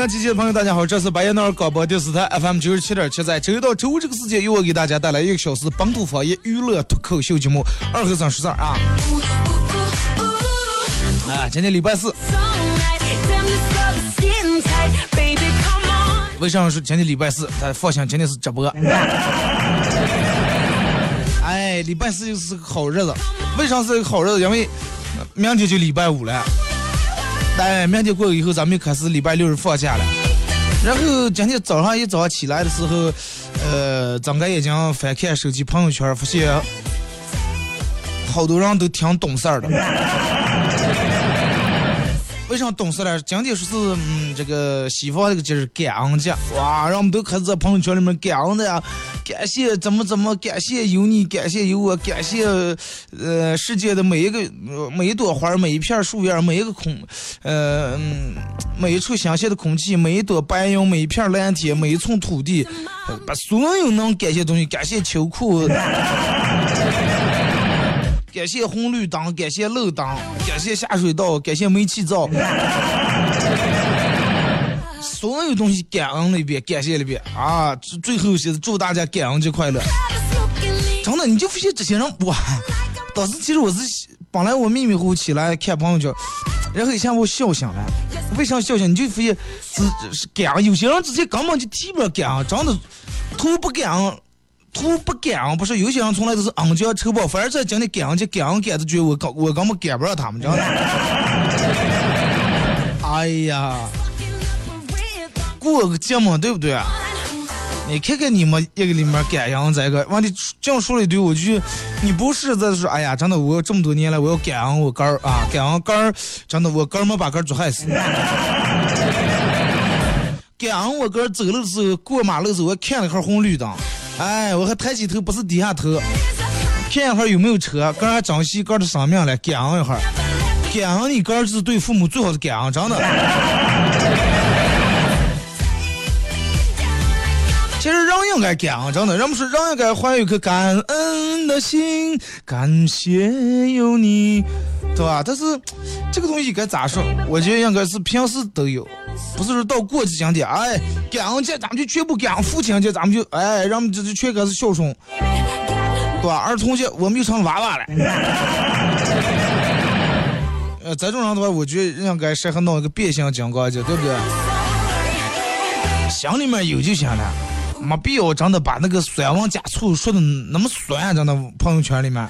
阳机器的朋友，大家好，这是白彦淖尔广播电视台 FM 九十七点七，在周一到周五这个时间，由我给大家带来一个小时本土方言娱乐脱口秀节目《二和尚十三》啊啊，今天礼拜四，为啥说今天礼拜四？咱放心，今天是直播。哎，礼拜四就是个好日子，为啥是个好日子？因为明天就礼拜五了。哎，明天过了以后，咱们就开始礼拜六日放假了。然后今天早上一早起来的时候，呃，睁开眼睛翻看手机朋友圈，发现好多人都挺懂事儿的。为啥懂事了？今天说是嗯，这个西方这个节日感恩节，哇，让我们都开始在朋友圈里面感恩的呀，感谢怎么怎么，感谢有你，感谢有我，感谢呃世界的每一个每一朵花，每一片树叶，每一个空呃嗯每一处新鲜的空气，每一朵白云，每一片蓝天，每一寸土地，把所有能感谢的东西，感谢秋裤。感谢红绿灯，感谢路灯，感谢下水道，感谢煤气灶，所有东西感恩了一遍，感谢了一遍啊！最最后是祝大家感恩节快乐。真的，你就发现这些人哇！当时其实我是本来我迷迷糊糊起来看朋友圈，然后一下我笑醒了。为啥笑醒？你就发现是感恩，有些人直接根本就提不了感恩，真的图不感恩。图不感恩，不是有些人从来都是恩将仇报，反而在今天感恩节感恩感的觉我根我根本感不了他们，知道吗？哎呀，过个节嘛，对不对？你看看你们一个里面感恩这个，完了这样说了一堆，我就你不是在说，哎呀，真的，我这么多年来我要感恩我哥儿啊，感恩哥儿，真的我哥儿没把哥儿做害死。感恩我哥儿走路的时候过马路的时候，我看了一会儿红绿灯，哎，我还抬起头，不是低下头，看一会儿有没有车，哥儿还珍惜哥的生命了，感恩一会儿，感恩你哥是对父母最好的感恩，真的。其实人应该感恩，真的，人们说人应该怀有一颗感恩的心，感谢有你，对吧？但是这个东西该咋说？我觉得应该是平时都有，不是说到过节前天，哎，感恩节咱们就全部感恩，父亲节咱们就哎，让我们这这全开始孝顺，对吧？儿童节我们就成娃娃了。呃，这种人的话，我觉得应该适合弄一个变形金刚去，对不对？心里面有就行了，没必要真的把那个酸王加醋说的那么酸，真的朋友圈里面。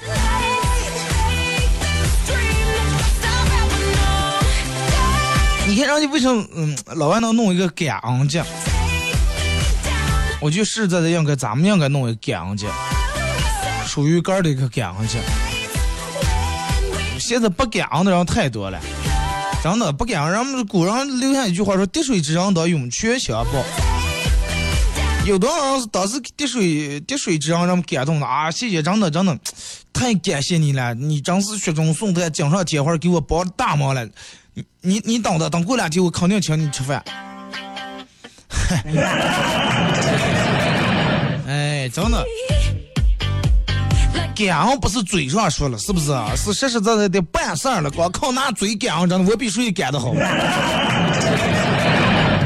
你看人家为什么嗯老外能弄一个感恩节？我就实在的应该咱们应该弄一个感恩节，属于个儿的一个感恩节。现在不感恩的人太多了，真的不感恩。人们古人留下一句话说：“滴水之恩当涌泉相报。”有多少人是当时滴水滴水之恩让们感动的啊！谢谢，真的真的太感谢你了，你真是雪中送炭，锦上添花，给我帮大忙了。你你你等着，等过两天我肯定请你吃饭。哎，真的。感恩不是嘴上说了，是不是啊？是实实在在的办事儿了。光靠拿嘴感恩，真的我比谁干的好。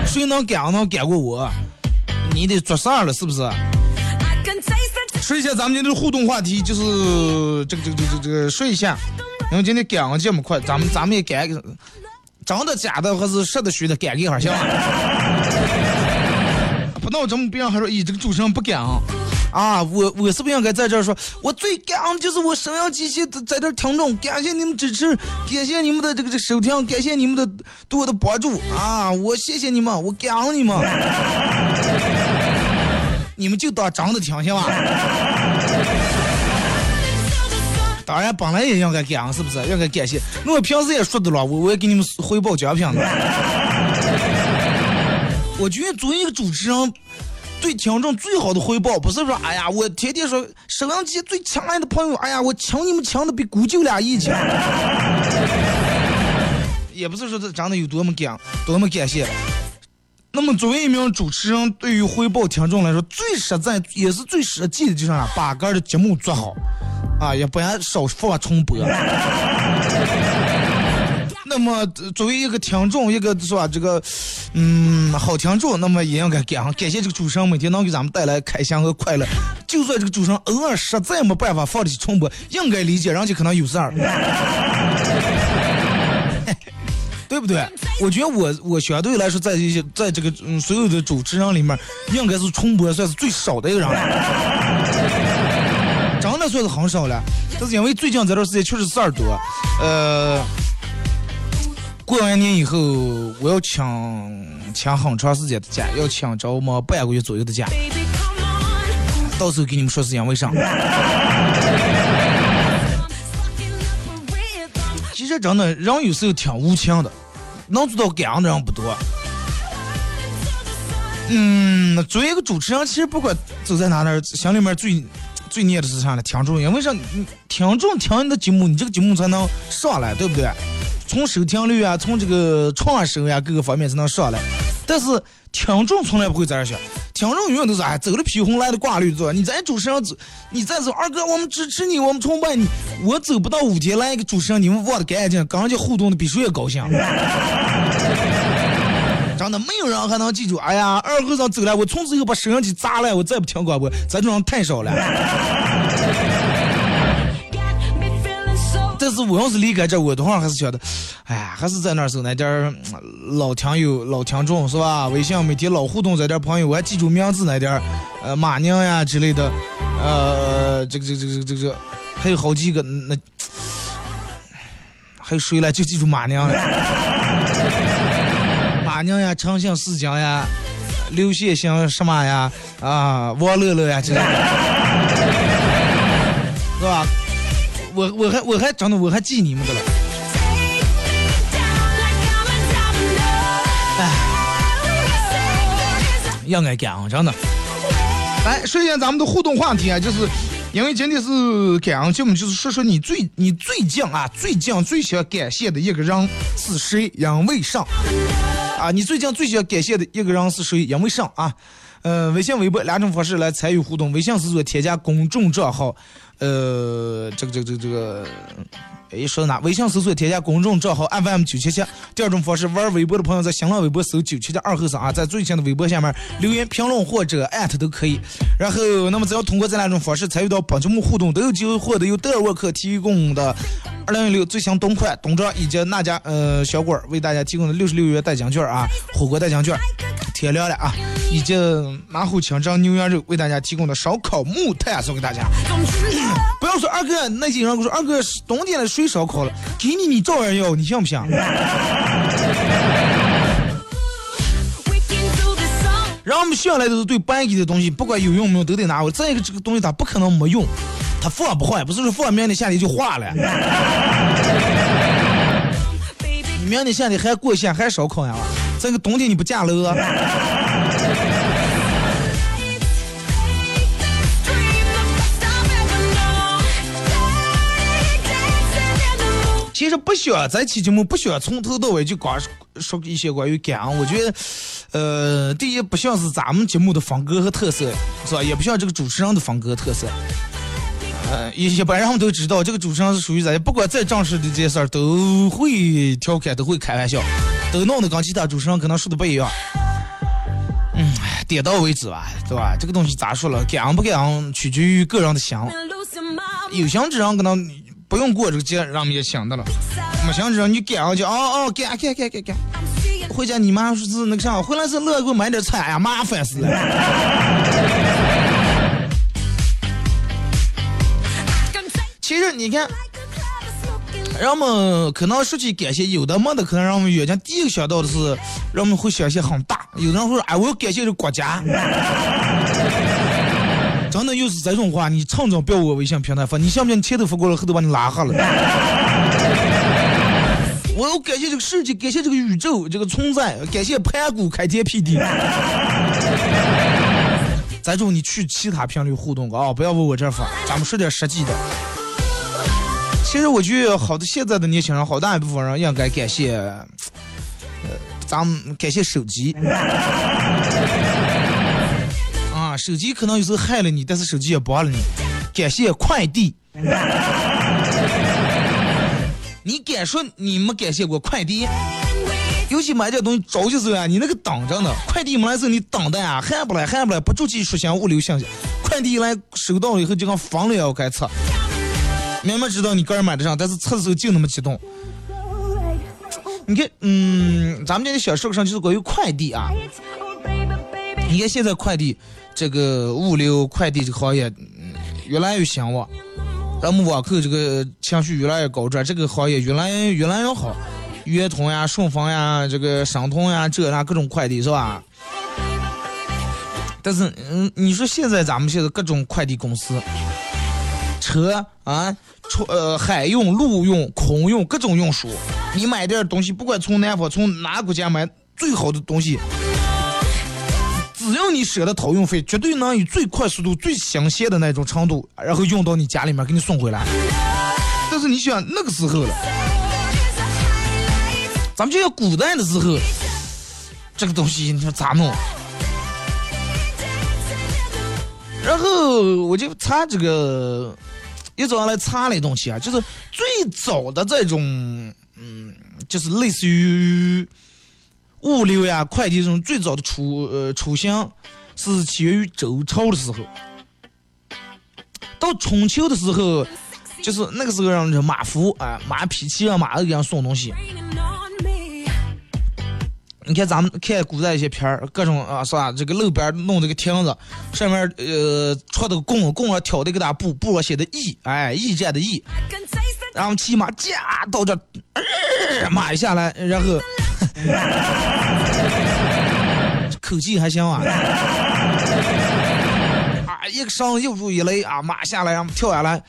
谁能感恩能干过我？你得做事儿了，是不是？说一下咱们今天的互动话题，就是这个这个这个这个说一下，因为今天感恩节目快，咱们咱们也改个，真的假的还是实的虚的，改一下行吗？不闹这么别人还说，咦，这个主持人不感恩啊，我我是不应该在这儿说，我最感恩就是我沈阳机器在这儿听众，感谢你们支持，感谢你们的这个这收听，感谢你们的对我的帮助啊，我谢谢你们，我感恩你们，你们就当真的听行吧？当然，本来也应该感恩，是不是？应该感谢。那我平时也说的了，我我也给你们汇报奖品了。我觉得作为一个主持人，对听众最好的回报，不是说哎呀，我天天说收音机最亲爱的朋友，哎呀，我请你们请的比姑舅俩一亲。也不是说这真的有多么感多么感谢。那么作为一名主持人，对于回报听众来说，最实在也是最实际的就是啥，把个的节目做好，啊，也不然少放重播。那么作为一个听众，一个是吧，这个，嗯，好听众，那么也应该感感谢这个主持人每天能给咱们带来开心和快乐。就算这个主持人偶尔实在没办法放得起重播，应该理解，人家可能有事儿。对不对？我觉得我我相对来说，在这些在这个嗯所有的主持人里面，应该是重播算是最少的一个人了，真的算是很少了。但是因为最近这段时间确实事儿多，呃，过完年以后我要请请很长时间的假，要请着么半个月左右的假，到时候给你们说是因为啥。其实真的人有时候挺无情的，能做到感恩的人不多。嗯，作为一个主持人，其实不管走在哪哪，心里面最最念的是啥呢？听众，因为啥？听众听你的节目，你这个节目才能上来，对不对？从收听率啊，从这个创收呀，各个方面才能上来。但是听众从来不会在这想，听众永远都是哎，走了披红来的挂绿做。你咱主持人走，你再走，二哥，我们支持你，我们崇拜你。我走不到五天来一个主持人，你们忘的干净，跟人家互动的比谁也高兴。真的没有人还能记住，哎呀，二和尚走了，我从此以后把收音机砸了，我再不听广播，咱这种人太少了。但是我要是离开这，我多少还是觉得，哎呀，还是在那儿时候那点儿老听友、老听众是吧？微信每天老互动在这朋友，我还记住名字那点儿，呃，马娘呀之类的，呃，这个这个这个这个，还有好几个那，还有谁来就记住马娘了？马娘呀，诚信四江呀，刘谢星什么呀，啊，王乐乐呀之类的，我我还我还真的我还记你们的了。take me down like I'm a domino. 应该感恩，真的。来，说一下咱们的互动话题啊，就是因为今天是感恩节目，就是说说你最你最近啊最近最想感谢的一个人是谁，因为啥？啊，你最近最想感谢的一个人是谁，因为啥啊？呃，微信、微博两种方式来参与互动。微信搜索添加公众账号，呃，这个这个这个这个，哎，说到哪？微信搜索添加公众账号 FM 九七七。第二种方式，玩微博的朋友在新浪微博搜九七七二后生啊，在最新的微博下面留言评论或者艾特都可以。然后，那么只要通过这两种方式参与到本节目互动，都有机会获得由德尔沃克提供的二零一六最新冬款冬装以及那家呃小馆为大家提供的六十六元代金券啊，火锅代金券。天亮了啊，以及马虎清蒸牛羊肉为大家提供的烧烤木炭送给大家。不要说二哥，那些人跟我说二哥冬天了谁烧烤了，给你你照样要，你信不信后我们向来的都是对班级的东西，不管有用没用都得拿回来。再一个，这个东西它不可能没用，它放不坏，不是说放明天夏天就化了，你明天夏天还过线还烧烤呀？这个冬天你不架楼啊？dream the best I've ever known. Dancing in the moon. 其实不需要这期节目不需要从头到尾就光说说一些关于感恩。我觉得，呃，第一不像是咱们节目的风格和特色，是吧？也不像这个主持人的风格特色。呃，一一般人们都知道，这个主持人是属于咱，不管再正式的这些事儿，都会调侃，都会开玩笑，都弄的跟其他主持人可能说的不一样，嗯，点到为止吧，对吧？这个东西咋说了，感恩不感恩取决于个人的想，有想之人可能不用过这个节，人们也想的了；没想之人，你感恩就哦啊，感恩感恩感恩。回家你妈说是那个啥？回来是乐给我买点菜呀，麻烦死了。其实你看。人们可能说起感谢，有的没的可能让我们眼睛第一个想到的是，人们会想些很大。有的人会说，哎，我要感谢这国家。真的又是这种话，你趁早不要我微信平台发，你信不信？你前头发过来，后头把你拉黑了。我要感谢这个世界，感谢这个宇宙这个存在，感谢盘古开天辟地。再种你去其他频率互动啊，不要往我这发，咱们说点实际的。其实我觉得，好的，现在的年轻人，好大一部分人应该感谢，呃，咱们感谢手机。啊，手机可能有时候害了你，但是手机也帮了你。感谢快递。你敢说你没感谢过快递？尤其买点东西着急时候啊，你那个等着呢，快递没来时候你等的啊，还不来还不来，不着急出现物流信息，快递一来收到以后就跟疯了一样该测。明明知道你个人买得上，但是测的时候就那么激动。你看，嗯，咱们今天小说个上就是关于快递啊。你看现在快递这个物流快递这个行业，嗯，越来越兴旺，咱们网购这个情绪越来越高涨，这个行业越来越来越好。圆通呀、顺丰呀、这个申通呀，这那各种快递是吧？但是，嗯，你说现在咱们现在各种快递公司，车啊，出呃海运、陆运、空运各种运输，你买点东西，不管从南方从哪国家买最好的东西，只要你舍得掏运费，绝对能以最快速度、最新鲜的那种程度，然后运到你家里面给你送回来。但是你想那个时候了。咱们就要古代的时候，这个东西你说咋弄？然后我就查这个，一早上来查了一东西啊，就是最早的这种，嗯，就是类似于物流呀、快递这种最早的出呃雏形，是起源于周朝的时候。到春秋的时候，就是那个时候让人马夫啊、马匹骑上马给人送东西。你看咱们看古代一些片儿，各种啊是吧？这个路边弄这个亭子，上面呃戳的弓，弓上挑的个大布，布上写的义，哎，义战的义，然后骑马驾到这，呃、马下来，然后 口气还行，啊一个绳又入一雷啊，马下来，然后跳下来。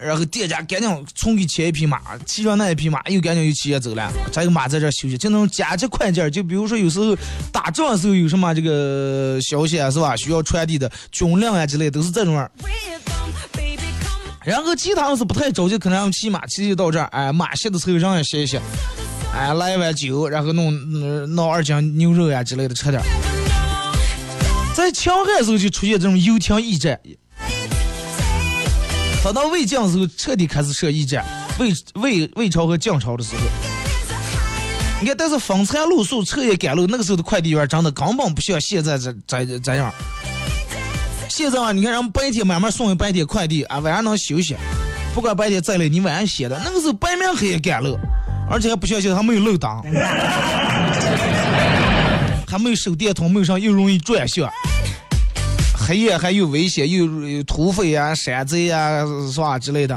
然后店家赶紧重给牵一匹马，骑上那一匹马又赶紧又骑着走了。这个马在这休息，就那种加急快件就比如说有时候打仗的时候有什么这个消息啊，是吧？需要传递的军令啊之类，都是这种样。然后其他要是不太着急，可能让骑马骑到这儿，哎，马歇的时候让歇一歇，哎，来一碗酒，然后弄弄二斤牛肉呀之类的吃点。在强悍时候就出现这种游艇驿站。等到魏晋时候，彻底开始设驿站。魏魏魏朝和晋朝的时候，你看，但是风餐露宿、彻夜赶路，那个时候的快递员真的根本不像现在这这这样。现在啊，你看，人白天慢慢送一白天快递啊，晚上能休息。不管白天再累，你晚上歇的。那个时候白天黑夜赶路，而且还不像现在还没有漏档，没有手电筒，没有上又容易转向。黑夜还有危险，有有土匪啊、山贼啊，是吧之类的。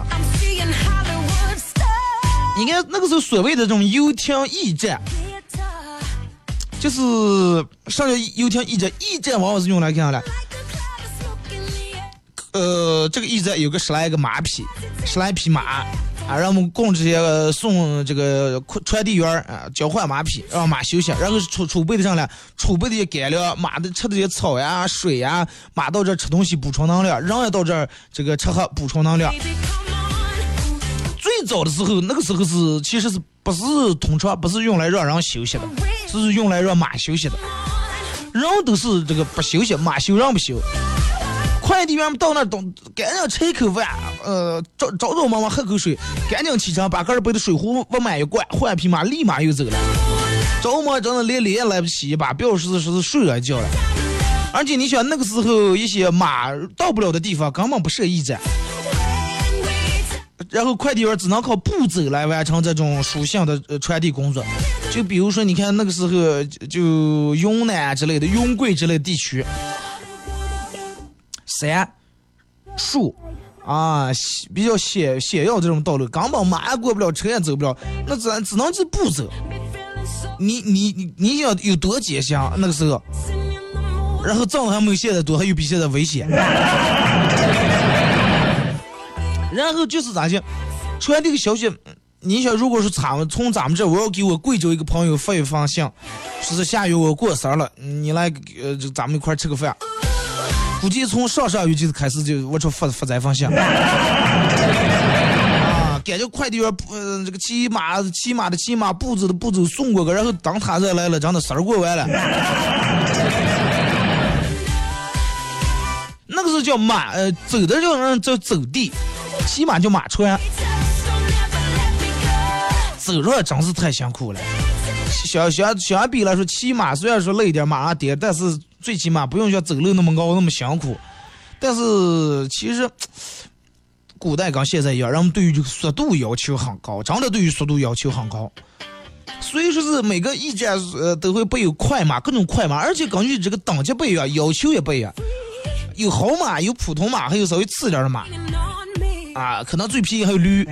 应该那个时候所谓的这种游艇驿站，就是上叫游艇驿站，驿站往往是用来干啥的？呃，这个驿站有个十来个马匹，十来匹马。啊，让我们供这些送这个传递员啊，交换马匹，让马休息，然后储储备的上来，储备的些干粮，马的吃的些草呀、水呀，马到这吃东西补充能量，人也到这儿这个吃喝补充能量。最早的时候，那个时候是其实是不是通常不是用来让人休息的，是用来让马休息的。人都是这个不休息，马休人不休。快递员们到那都赶紧吃一口饭，呃，找找找忙忙喝口水，赶紧启程，把个儿背的水壶往满一灌，换匹马，立马又走了。着忙真的连脸也来不及，把表示说是睡了觉了。而且你想那个时候一些马到不了的地方根本不设驿站，然后快递员只能靠步走来完成这种书信的呃传递工作。就比如说你看那个时候就云南之类的、云贵之类地区。山、树、啊，比较险险要这种道路，根本马也过不了，车也走不了，那只只能是步走。你你你你想有多艰险那个时候，然后挣的还没有现在多，还有比现在危险。然后就是咋讲，传这个消息，你想如果是咱们从咱们这，我要给我贵州一个朋友发一封信，说是下月我过生了，你来呃，咱们一块吃个饭。估计从上上月就开始就我就发发展方向。啊，感觉快递员呃这个骑马骑马的骑马，步子的步子送过去，然后当他再来了，真的事儿过完了。那个是叫马，呃，走的叫人叫走地，骑马叫马船，走着真是太辛苦了。相相相比来说，骑马虽然说累点，马上颠，但是最起码不用像走路那么高那么辛苦。但是其实，古代跟现在一样，人们对于这个速度要求很高，真的对于速度要求很高。所以说是每个驿站呃都会备有快马，各种快马，而且根据这个等级不一样，要求也不一样。有好马，有普通马，还有稍微次点的马啊，可能最便宜还有驴。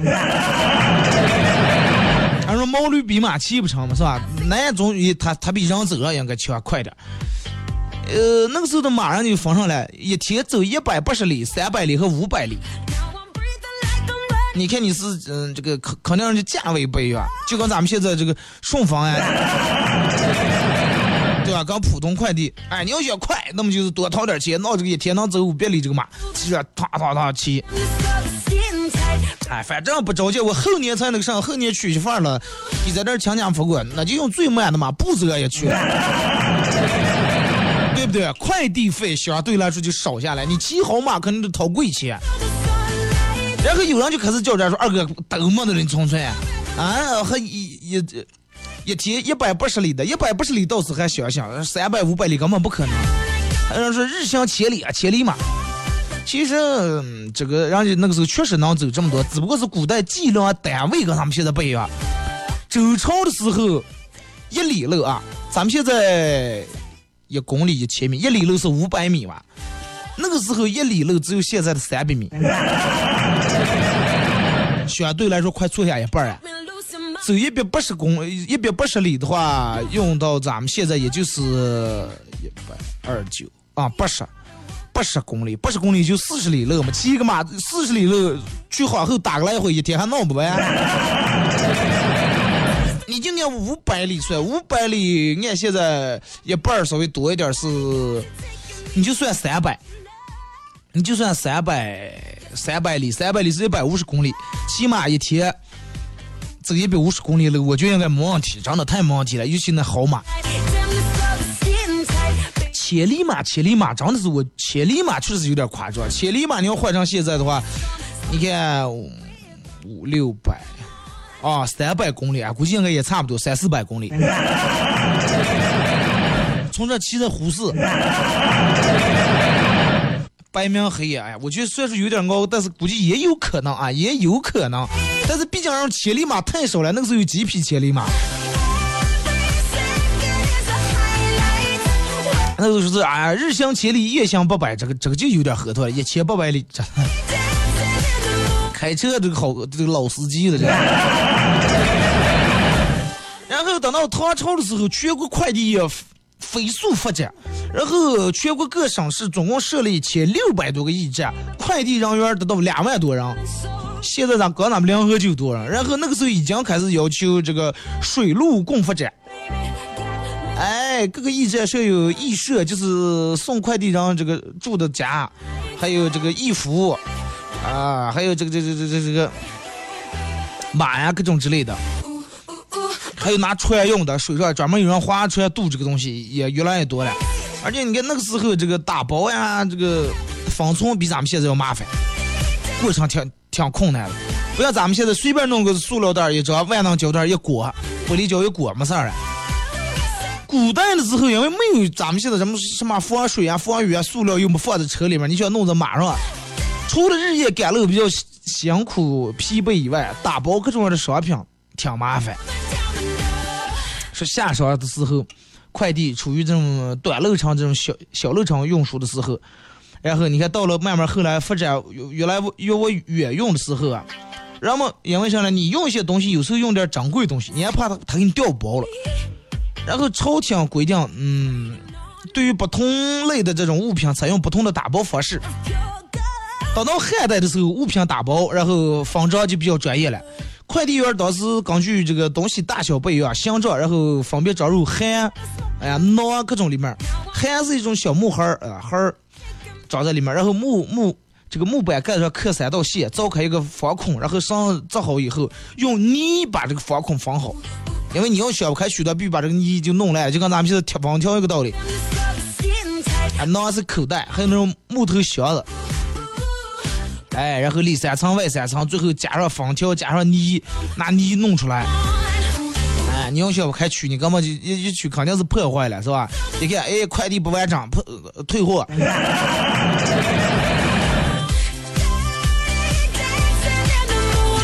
他说毛驴比马骑不成嘛，是吧？那总于他他比人走了应该骑快点。呃，那个时候的马上就封上来，一天走一百八十里、三百里和五百里。你看你是嗯、这个肯肯定是价位不一样，就跟咱们现在这个顺丰呀，对吧？跟普通快递，哎，你要想快，那么就是多掏点钱，那这个一天能走五百里这个马，骑着踏踏踏骑。哎，反正不着急，我后年才那个上，后年娶媳妇儿了，你在这儿强强扶过，那就用最慢的马，步子也去，对不对？快递费相对来说就少下来，你骑好马可能得掏贵钱。然后有人就开始叫战说：“二哥，都没得人存存啊，还一一一天一百八十里的，一百八十里倒是还想想，三百五百里根本不可能。还有说日行千里啊，千里马。其实、这个人家那个时候确实能走这么多，只不过是古代计量单位跟他们现在不一样。周朝的时候，一里路啊，咱们现在一公里一千米，一里路是五百米吧？那个时候一里路只有现在的三百米，相对来说快坐下一半啊。走一百八十公一百八十里的话，用到咱们现在也就是一百二九啊八十。八十公里，八十公里就四十里路嘛，骑个马四十里路去皇后打个来回，一天还弄不完。你就按五百里算，五百里按现在一半儿稍微多一点是，你就算三百，你就算三百三百里，三百里是一百五十公里，起码一天走一百五十公里路，我觉得应该没问题，真的太没问题了，尤其那好马。千里马，千里马真的是我，千里马确实有点夸张。千里马你要换成现在的话，你看五六百啊，三百公里啊，估计应该也差不多三四百公里。从这骑在呼市，白明黑呀，哎呀，我觉得虽然说有点高，但是估计也有可能啊，也有可能。但是毕竟让千里马太少了，那个时候有几匹千里马。那时候是啊，日行千里，夜行八百，这个这个就有点合脱了，一千八百里，这开车这个好这个老司机了这。然后等到唐朝的时候，全国快递业飞速发展，然后全国各省市总共设了一千六百多个驿站，快递人员达到两万多人。现在咱刚咱们联合就多人，然后那个时候已经开始要求这个水陆共发展。哎，各个驿站设有驿社，就是送快递人这个住的家，还有这个驿服，啊，还有这个这这这这这个马呀，各种之类的，还有拿船用的，水上专门有人划船渡这个东西也越来越多了。而且你看那个时候这个打包呀，这个封存比咱们现在要麻烦，过程挺挺困难的。不像咱们现在随便弄个塑料袋一张，万能胶带一裹，玻璃胶一裹，没事儿了。古代的时候，因为没有咱们现在什么什么防水啊、防雨啊，塑料又没放在车里面，你想弄在马上。除了日夜赶路比较辛苦疲惫以外，打包各种样的商品挺麻烦。说下晌的时候，快递处于这种短路程、这种小小路程运输的时候，然后你看到了慢慢后来发展越来越往远用的时候啊，人们因为啥呢？你用一些东西，有时候用点珍贵东西，你还怕它它给你掉包了。然后朝廷规定，嗯，对于不同类的这种物品采用不同的打包方式。等到汉代的时候，物品打包，然后方丈就比较专业了。快递员当时根据这个东西大小不一样，形状，然后分别装入函、哎呀囊各种里面。函是一种小木盒儿啊盒儿，装在里面，然后木木这个木板盖上刻三道线，凿开一个方孔，然后上凿好以后，用泥把这个方孔封好。因为你要削不开，许多必须把这个泥就弄烂，就跟咱们现在贴封条一个道理。啊，囊是口袋，还有那种木头箱子。哎，然后里三层外三层，最后加上封条，加上泥，拿泥弄出来。哎，你要想不开取，你根本就一一取肯定是破坏了，是吧？你看，哎，快递不完整，破呃退货。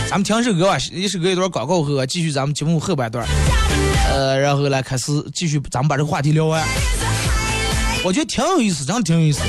咱们听首歌吧，一首歌一段广告后，继续咱们节目后半段。呃，然后来开始继续，咱们把这个话题聊完。我觉得挺有意思，真的挺有意思。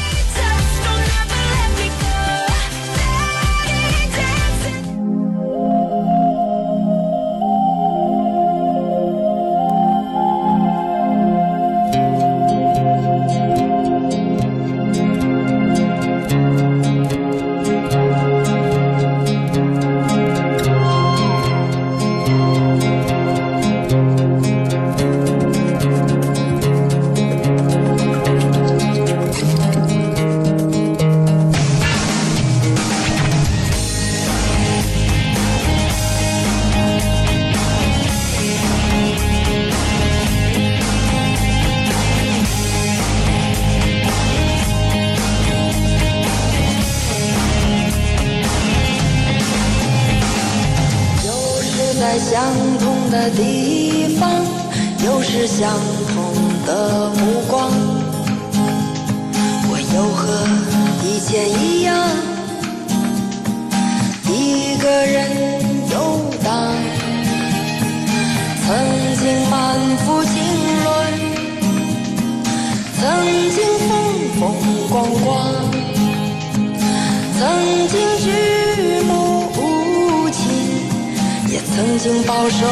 曾经饱受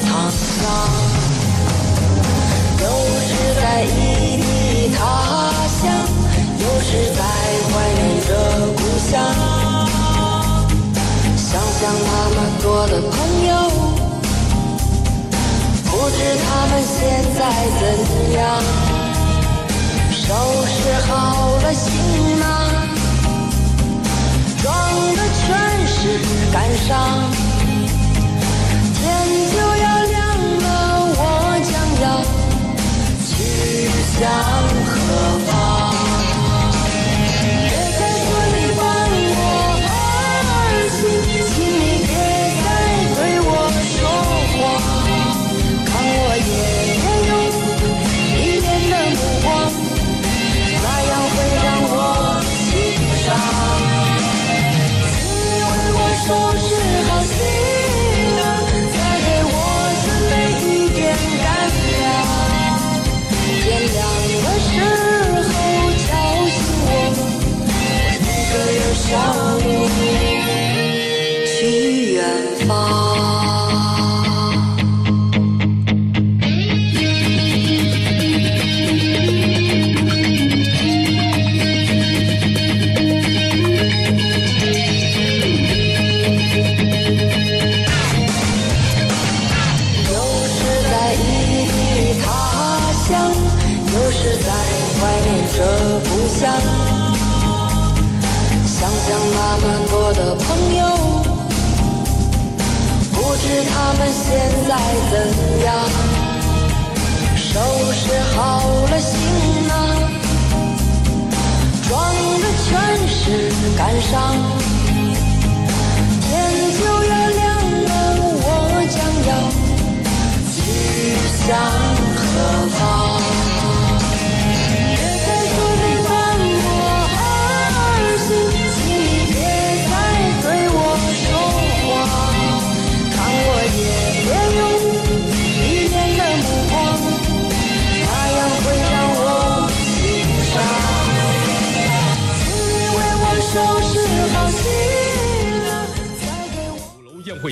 沧桑，又是在异地他乡，又是在怀念着故乡。想想那么多的朋友，不知他们现在怎样。收拾好了行囊，装的全是感伤。去向何方？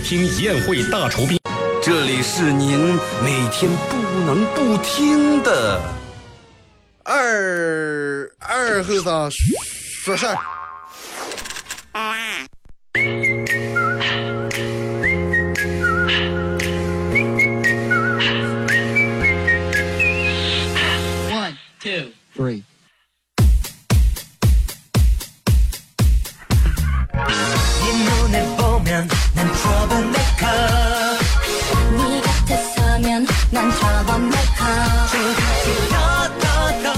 听宴会大酬宾。这里是您每天不能不听的二二后生说事儿。One, two, three.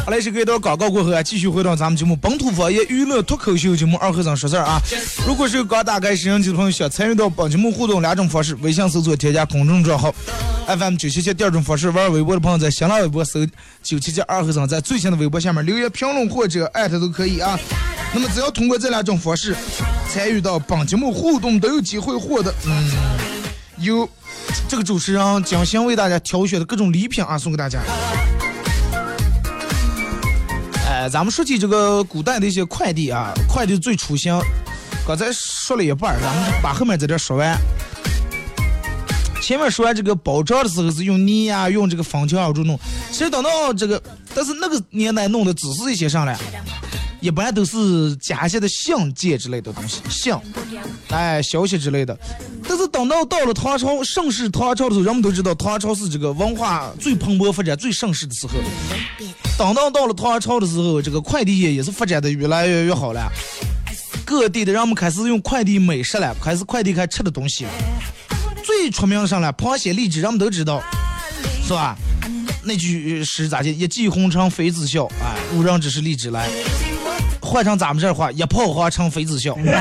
好嘞，是给到广告过后啊，继续回到咱们节目本土方言娱乐脱口秀节目二和尚说事儿啊。如果是刚打开摄像机的朋友，想参与到本节目互动两种方式：微信搜索添加公众账号 FM 九七七；第二种方式，玩微博的朋友在新浪微博搜九七七二和尚，在最新的微博下面留言评论或者艾特都可以啊。那么只要通过这两种方式参与到本节目互动，都有机会获得嗯有这个主持人精心为大家挑选的各种礼品啊，送给大家。哎，咱们说起这个古代的一些快递啊，快递最出行，刚才说了一半，咱们把后面在这说完。前面说完这个包装的时候是用泥呀、用这个封条啊这弄，其实等到这个，但是那个年代弄的只是一些上来，一般都是加一些的信件之类的东西，信，哎，消息之类的。但是等到到了唐朝盛世唐朝的时候，人们都知道唐朝是这个文化最蓬勃发展、最盛世的时候。等到到了唐朝的时候，这个快递业也是发展的越来越越好了，各地的人们开始用快递美食了，开始快递开吃的东西了。最出名上来，螃蟹、荔枝，人们都知道，是吧？那句诗咋的？一骑红尘妃子笑，哎，无人知是荔枝来。换成咱们这话，一炮花成妃子笑。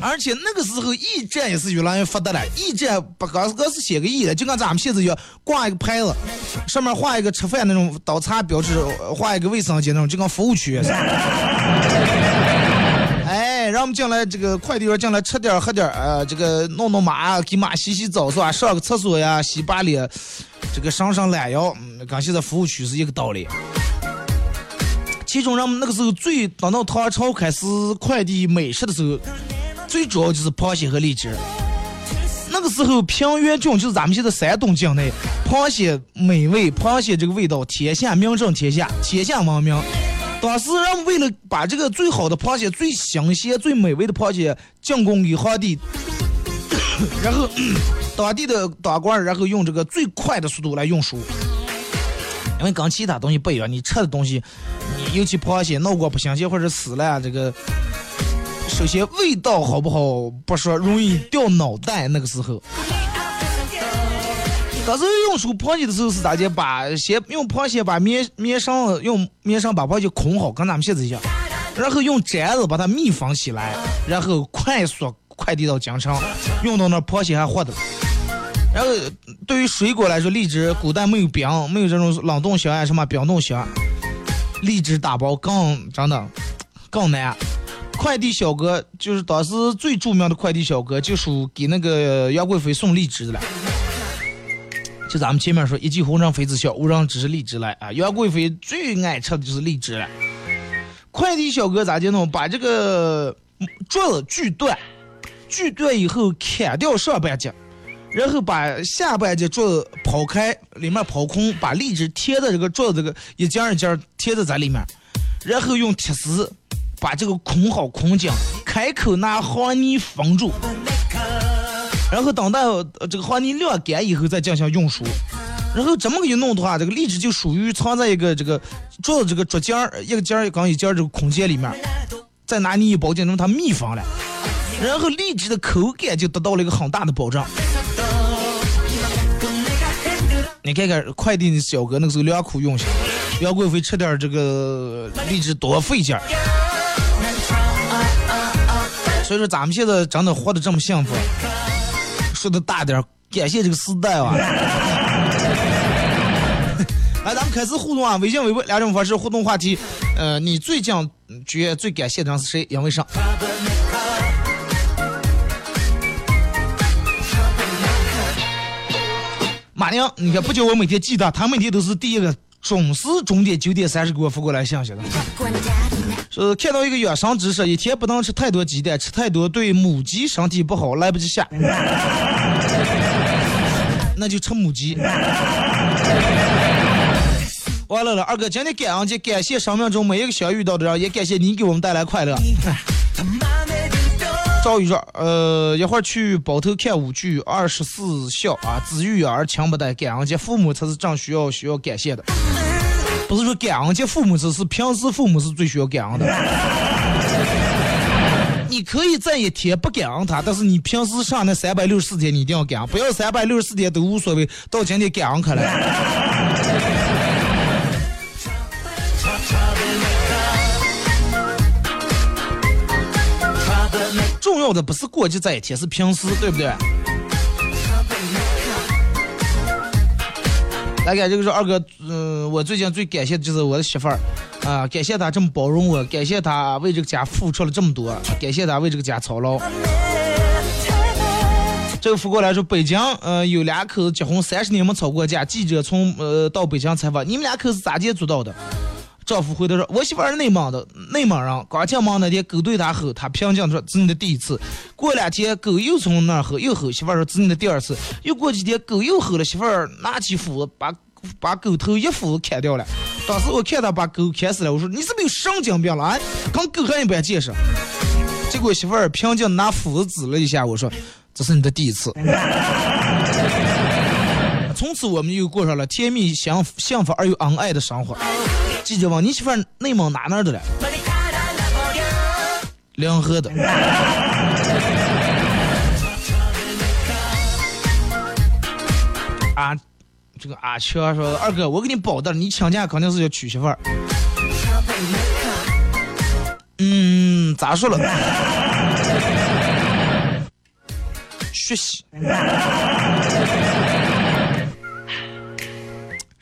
而且那个时候驿站也是越来越发达了，驿站不光是光是写个驿的，就跟咱们现在一样，挂一个牌子，上面画一个吃饭那种刀叉标志，画一个卫生间那种，就跟服务区他。们进来这个快递员进来吃点喝点，呃，这个弄弄马，给马洗洗澡是吧？上个厕所呀，洗把脸，这个上上懒腰，嗯，跟现在服务区是一个道理。其中人们那个时候最等到唐朝开始快递美食的时候，最主要就是螃蟹和荔枝。那个时候平原郡就是咱们现在山东境内，螃蟹美味，螃蟹这个味道天下名震天下，天下闻名。当时人为了把这个最好的螃蟹、最新鲜、最美味的螃蟹进贡给皇帝，然后当地的当官，然后用这个最快的速度来运输。因为跟其他东西不一样，你吃的东西，你尤其螃蟹闹过不新鲜或者死了，这个首先味道好不好不说，容易掉脑袋。那个时候，当时运输螃蟹的时候是咋的？把先用螃蟹把面面上用面上把螃蟹捆好，跟咱们现在一样，然后用毡子把它密封起来，然后快速快递到江城，运到那螃蟹还活的。然后对于水果来说，荔枝古代没有冰，没有这种冷冻箱啊什么冰冻箱，荔枝打包更真的更难。快递小哥就是当时最著名的快递小哥，就属给那个杨贵妃送荔枝的了。就咱们前面说，一骑红尘妃子笑，无人知是荔枝来啊！杨贵妃最爱吃的就是荔枝了。快递小哥咋的弄？把这个桌子锯断，锯断以后砍掉上半截。然后把下半截桌子刨开，里面刨空，把荔枝贴在这个桌子个一件一件贴在在里面，然后用铁丝把这个孔好孔紧，开口拿黄泥封住，然后等到呃这个黄泥晾干以后再进行运输。然后这么一弄的话，这个荔枝就属于藏在一个这个桌子这个桌间儿一个间儿刚一间儿这个空间里面，再拿泥一包进，让它密封了，然后荔枝的口感就得到了一个很大的保障。你看看快递的小哥那个时候良苦用心，杨贵妃吃点这个荔枝多费劲儿。所以说咱们现在真的活得这么幸福，说的大点，感谢这个时代啊！来，咱们开始互动啊！微信、微博两种方式互动话题。呃，你最近觉得最感谢的人是谁？杨为啥？马宁，你看不叫我每天记他，他每天都是第一个准时准点九点三十给我发过来信息的。说看到一个养生知识，一天不能吃太多鸡蛋，吃太多对母鸡身体不好，来不及下。那就吃母鸡。完了了，二哥，今天感恩节，感谢生命中每一个相遇到的人，也感谢你给我们带来快乐。赵宇说：“呃，一会儿去包头看舞剧，二十四孝啊，子欲养而亲不待，感恩节父母才是正需要需要感谢的。不是说感恩节父母是是平时父母是最需要感恩的。你可以在一天不感恩他，但是你平时上那三百六十四天你一定要感恩，不要三百六十四天都无所谓，到今天感恩开了。重要的不是过节这一天，是平时，对不对？来看这个说二哥，嗯、我最近最感谢的就是我的媳妇儿，啊，感谢她这么包容我，感谢她为这个家付出了这么多，感谢她为这个家操劳。这个福过来说，北京呃有两口子结婚三十年没吵过架，记者从呃到北京采访，你们俩可是咋接触到的？丈夫回答说：“我媳妇是内蒙的，内蒙人。刚进门那天，狗对她吼，她平静地说这是你的第一次。过两天，狗又从那儿吼，又吼，媳妇说这是你的第二次。又过几天，狗又吼了，媳妇拿起斧子把把狗头一斧子砍掉了。当时我看她把狗砍死了，我说你是不是有神经病了啊？跟狗还一般见识。结果媳妇儿平静拿斧子指了一下，我说这是你的第一次。从此我们又过上了甜蜜幸幸福而又恩爱的生活。记者问你媳妇内蒙哪哪儿的了？临河的。啊，这个阿强说二哥，我给你保的，你请假肯定是要娶媳妇儿。嗯，咋说了？学习。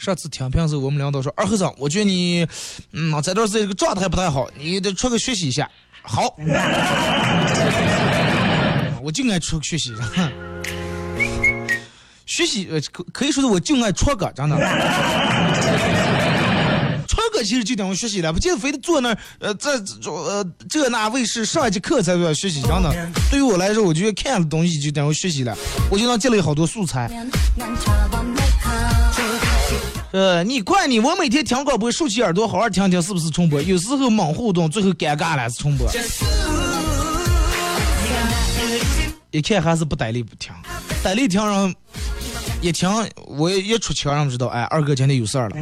上次听评时候，我们领导说二和尚，我觉得你，嗯，这段时间这个状态不太好，你得出去学习一下。好，我就爱出去学习，学习呃可可以说是我就爱戳个，真的。戳个其实就等于学习了，不就非得坐那儿，呃，这这呃这那卫视上一节课才要学习，真的。对于我来说，我觉得看的东西就等于学习了，我就能积累好多素材。呃，你怪你，我每天听广播，竖起耳朵好好听听是不是重播？有时候猛互动，最后尴尬了是重播。一看还是不带力不听，带力听上一听，我一出腔让知道，哎，二哥今天有事儿了。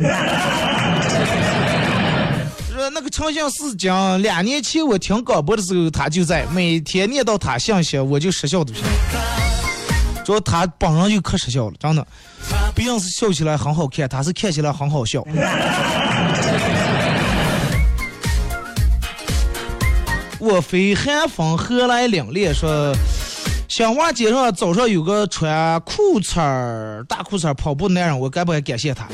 说那个诚信是讲，两年前我听广播的时候他就在，每天念到他信息我就失笑的。说他本人就可失笑了，真的。别人是笑起来很好看，他是看起来很好笑。我非寒风何来凛冽？说，小娃街上早上有个穿裤衩儿、大裤衩儿跑步的男人，我该不该感谢他？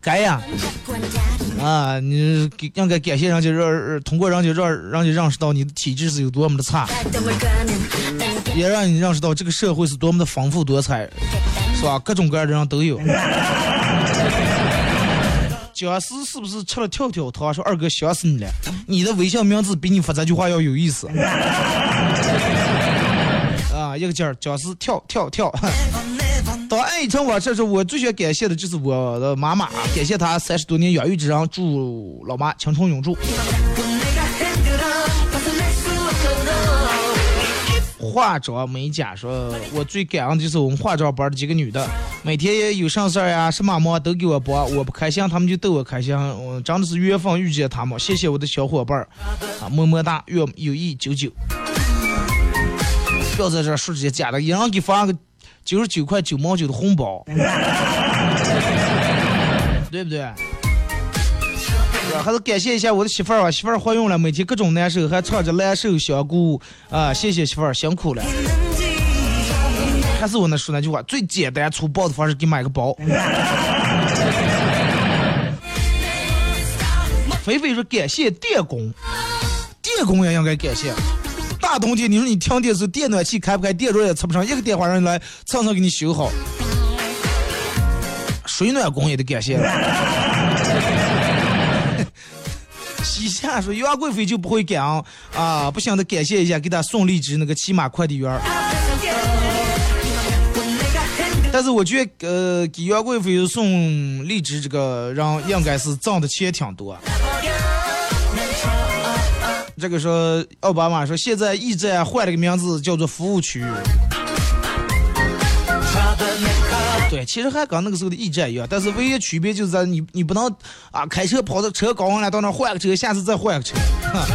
该呀。啊，你应该感谢人家，让通过人家让让你认识到你的体质是有多么的差，也让你认识到这个社会是多么的丰富多彩，是吧？各种各样的人都有。僵尸是不是吃了跳跳糖？说二哥想死你了，你的微信名字比你发这句话要有意思。啊，一个劲儿，僵尸跳跳跳。当爱成我这是我最想感谢的就是我的妈妈，感谢她三十多年养育之恩，祝老妈青春永驻。化妆美甲说，我最感恩的就是我们化妆班的几个女的，每天也有啥事儿呀，什么忙都给我帮，我不开心，她们就逗我开心，我真的是缘分遇见她们，谢谢我的小伙伴儿，啊，么么哒，愿友谊久久。不要在这说这些假的，一人给发个九十九块九毛九的红包，对不对？还是感谢一下我的媳妇儿啊，媳妇儿怀孕了，每天各种难受，还唱着难受香菇啊，谢谢媳妇儿辛苦了。还是我那说那句话，最简单粗暴的方式，给买个包。菲菲说感谢电工，电工也应该感谢。大冬天，你说你停电时电暖气开不开，电热也吃不上，一个电话让人来蹭蹭给你修好。水暖工也得感谢。西夏说杨贵妃就不会感恩啊，不想得感谢一下，给他送荔枝那个骑马快递员。但是我觉得，呃，给杨贵妃送荔枝这个人应该是挣的钱挺多。这个说奥巴马说，现在驿站换了个名字，叫做服务区。对，其实还跟那个时候的驿站一样，但是唯一区别就是在你你不能啊开车跑到车搞完了到那换个车，下次再换个车。哈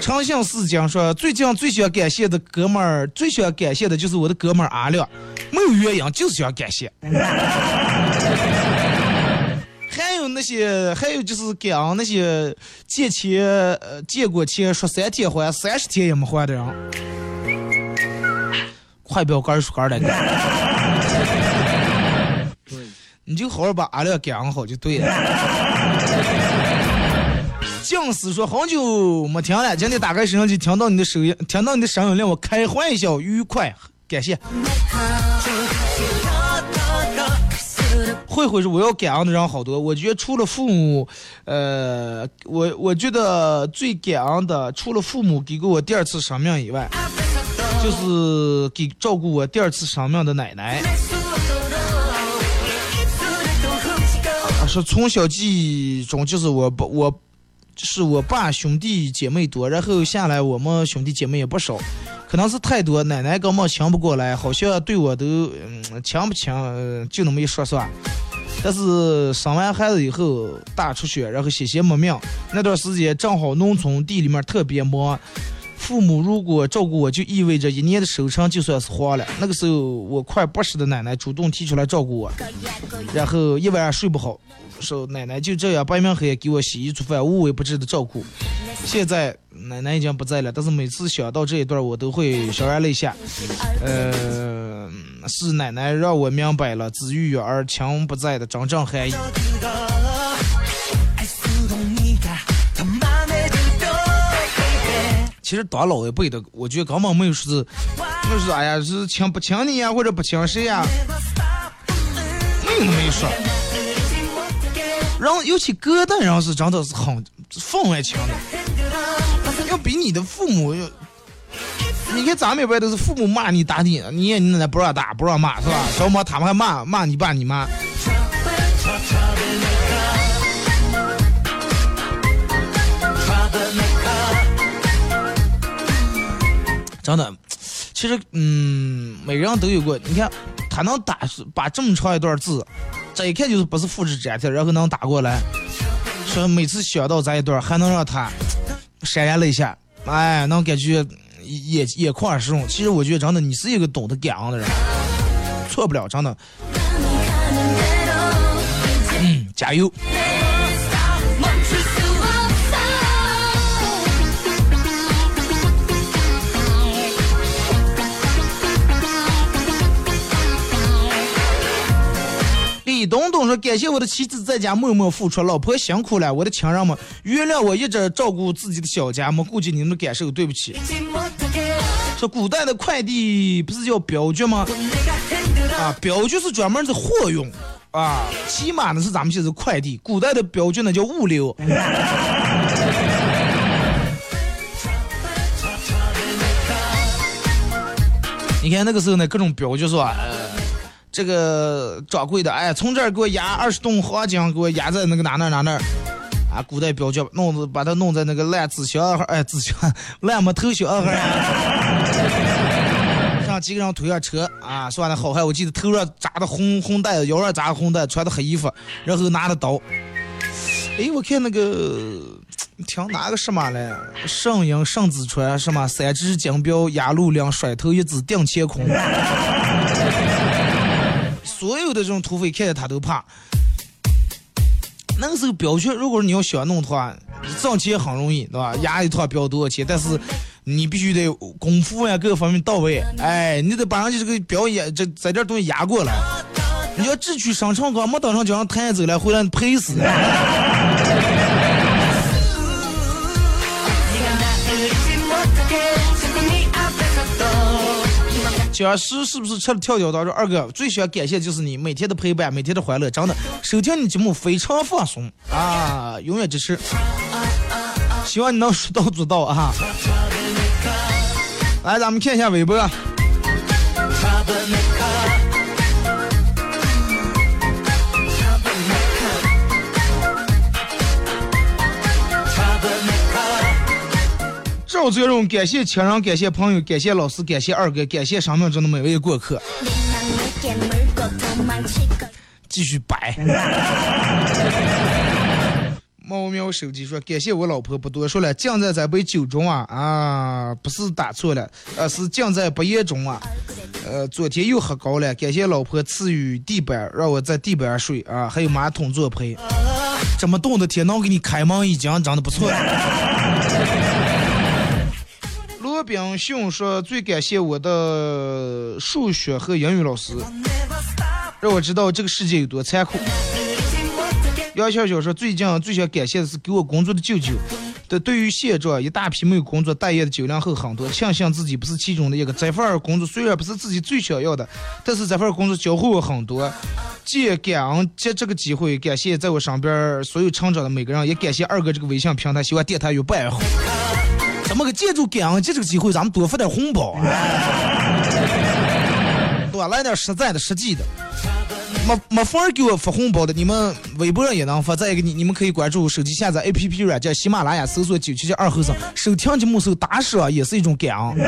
诚信四讲说，最近最想感谢的哥们儿，最想感谢的就是我的哥们儿阿亮，没有原因，就是想感谢。还有那些，还有就是感恩那些借钱，呃，借过钱说三天还，三十天也没还的人，快不要干说干了你。就好好把阿亮感恩好就对了。静思说好久没听了，今天打开摄像机听到你的声音，听到你的声音令我开怀笑愉快，感谢。慧慧说我要感恩的人好多，我觉得除了父母，呃，我我觉得最感恩的除了父母给过我第二次生命以外，就是给照顾我第二次生命的奶奶。从小记忆中就是我不我。是我爸兄弟姐妹多，然后下来我们兄弟姐妹也不少，可能是太多，奶奶根本抢不过来，好像对我都嗯抢不抢、就那么一说算。但是生完孩子以后大出血，然后险些没命，那段时间正好农村地里面特别忙，父母如果照顾我，就意味着一年的收成就算是花了。那个时候我快八十的奶奶主动提出来照顾我，然后一晚上睡不好。说奶奶就这样白明黑给我洗衣做饭，无微不至的照顾。现在奶奶已经不在了，但是每次想到这一段，我都会潸然泪下。呃，是奶奶让我明白了子欲养而亲不在的真正含义。其实当老一辈的，我觉得根本没有说是，没有哎呀是亲不亲你呀，或者不亲谁呀，没有那么一说。然后尤其隔代人是真的是很分外强的，要比你的父母要。你看咱们一辈都是父母骂你打你，你也你奶奶不让打不让骂是吧？小么他们还骂骂你爸你妈。真的，其实嗯，每个人都有过。你看，他能打把这么长一段字，这一看就是不是复制粘贴，然后能打过来，说每次想到这一段，还能让他潸然泪下，哎，能感觉眼眼眶湿润。其实我觉得真的，你是一个懂得感恩的人，错不了，真的。嗯，加油。李东东说：“感谢我的妻子在家默默付出，老婆辛苦了，我的亲人们，原谅我一直照顾自己的小家，没顾及你们的感受，对不起。”说古代的快递不是叫镖局吗？啊，镖局是专门的货用，啊，起码呢是咱们现在快递，古代的镖局呢叫物流。你看那个时候呢，各种镖局说，呃，这个掌柜的，哎，从这儿给我压二十吨黄金，给我压在那个哪哪哪哪儿，啊，古代镖局弄子把它弄在那个烂纸箱盒，哎，纸箱烂木头小盒 上几个人推上车啊，算了好汉，我记得头上扎的红红带，腰上扎的红带，穿的黑衣服，然后拿着刀。哎，我看那个听哪个什么嘞？圣婴圣子传什么？三只金镖压路梁，甩头一只定乾坤。所有的这种土匪看见他都怕。那个时候镖局，如果你要想弄的话，挣钱很容易，对吧？压一套镖多少钱？但是你必须得功夫呀，各个方面到位。哎，你得把人家这个表演，这在这东西压过来。你要智取商场刚没等上就让抬走了，回来赔死。小诗是不是吃了跳跳糖？说二哥最喜欢感谢就是你每天的陪伴，每天的欢乐，真的收听你节目非常放松啊，永远支持。希望你能说到做到啊！来，咱们看一下微博。赵泽荣，感谢亲人，感谢朋友，感谢老师，感谢二哥，感谢生命中的每位过客。继续摆。猫喵手机说：“感谢我老婆，不多说了。酱在这杯酒中啊啊，不是打错了，呃，是酱在不言中啊。呃，昨天又喝高了，感谢老婆赐予地板，让我在地板上睡啊，还有马桶作陪。这么冻的天，能给你开门已经，长得不错。”罗炳雄说：“最感谢我的数学和英语老师，让我知道这个世界有多残酷。”杨笑笑说：“最近最想感谢的是给我工作的舅舅。的对于现状，一大批没有工作待业的九零后很多，庆幸自己不是其中的一个。这份工作虽然不是自己最想要的，但是这份工作教会我很多。借感恩借这个机会，感谢在我身边所有成长的每个人，也感谢二哥这个微信平台，希望电台越办越好。怎么个借助感恩节这个机会，咱们多发点红包，多来点实在的、实际的。”没没法给我发红包的，你们微博上也能发。再一个，你你们可以关注手机下载 APP 软件喜马拉雅，搜索九七七二后生，收听节目时候打赏也是一种感恩。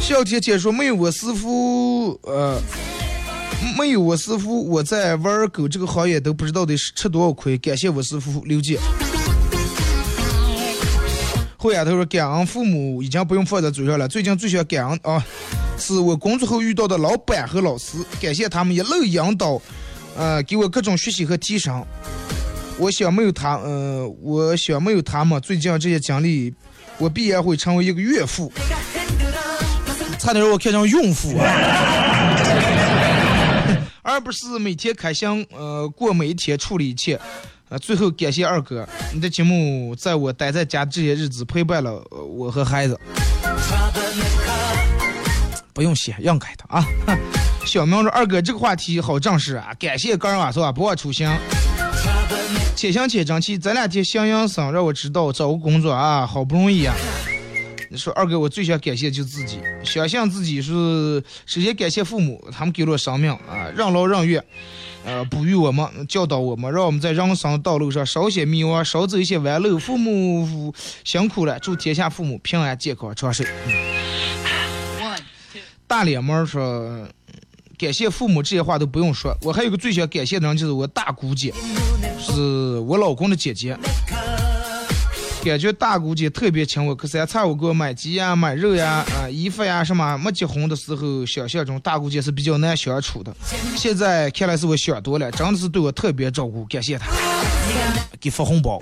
小天天说没有我师傅，呃，没有我师傅，我在玩狗这个行业都不知道得吃多少亏。感谢我师傅刘姐。后丫头说感恩父母已经不用放在嘴上了，最近最想感恩啊。是我工作后遇到的老板和老师，感谢他们一路引导，呃，给我各种学习和提升。我想没有他，呃，我想没有他们，最近这些经历，我必然会成为一个岳父，差点让我看成孕妇啊，而不是每天开心，呃，过每一天，处理一切。呃，最后感谢二哥，你的节目在我待在家这些日子陪伴了我和孩子。不用谢，让开他啊！小明说：“二哥，这个话题好正式啊！感谢哥儿晚上不忘初心，且行且珍惜。这两天向阳生让我知道找个工作啊，好不容易啊！你说二哥，我最想感谢就自己，相信自己是首先感谢父母，他们给了我生命啊，任劳任怨，呃，哺育我们，教导我们，让我们在人生道路上少些迷惘，少走一些弯路。父母辛苦了，祝天下父母平安健康长寿。大脸猫说：“感谢父母这些话都不用说，我还有个最想感谢的人，就是我大姑姐，是我老公的姐姐。感觉大姑姐特别亲我，隔三差五给我买鸡呀、买肉呀、啊衣服呀什么。没结婚的时候，想象中大姑姐是比较难相处的，现在看来是我想多了，真的是对我特别照顾，感谢她，给发红包。”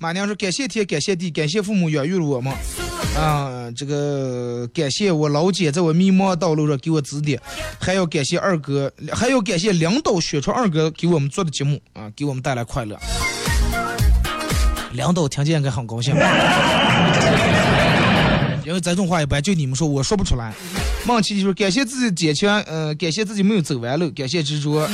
马娘说：“感谢天，感谢地，感谢父母养育了我们。啊，这个感谢我老姐在我迷茫道路上给我指点，还要感谢二哥，还要感谢领导宣传二哥给我们做的节目啊，给我们带来快乐。领导听见应该很高兴，因为这种话一般就你们说，我说不出来。梦琪就说：感谢自己坚强，嗯，感谢自己没有走弯路，感谢执着。”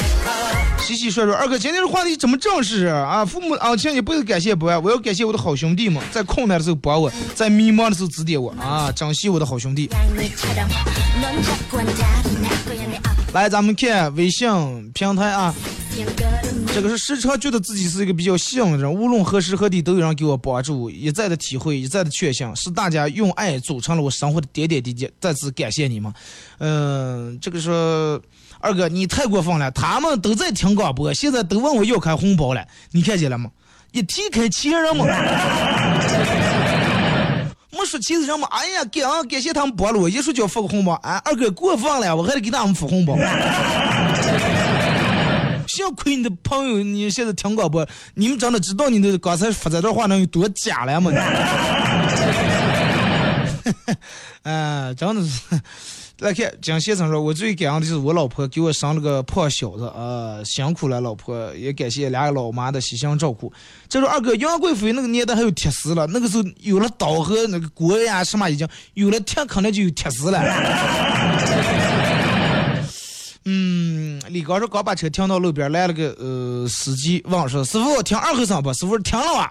洗洗涮涮，二哥，今天的话题怎么正式啊？父母啊，亲一辈子感谢不完，我要感谢我的好兄弟们，在困难的时候帮我，在迷茫的时候指点我啊！珍惜我的好兄弟。来，咱们看微信平台啊，这个是时常觉得自己是一个比较幸运的人，无论何时何地都有人给我帮助，一再的体会，一再的确信，是大家用爱组成了我生活的点点滴滴。再次感谢你们。嗯，这个是。二哥，你太过分了！他们都在听广播，现在都问我要开红包了，你看见了吗？一提开钱人嘛，没说其实人嘛，哎呀，感恩感谢他们帮了我，一说就要发个红包，啊，二哥过分了，我还得给他们发红包。幸亏你的朋友，你现在听广播，你们真的知道你的刚才发这段话能有多假了吗？啊，真的是。来看蒋先生说：“我最感恩的就是我老婆给我生了个胖小子，啊，辛苦了，老婆也感谢两个老妈的悉心照顾。再说二哥，杨贵妃那个年代还有铁丝了，那个时候有了刀和那个锅呀什么，已经有了铁，可能就有铁丝了。嗯，李刚说刚把车停到路边，来了个呃司机问说：“师傅停二后生不？”师傅：“停了哇。”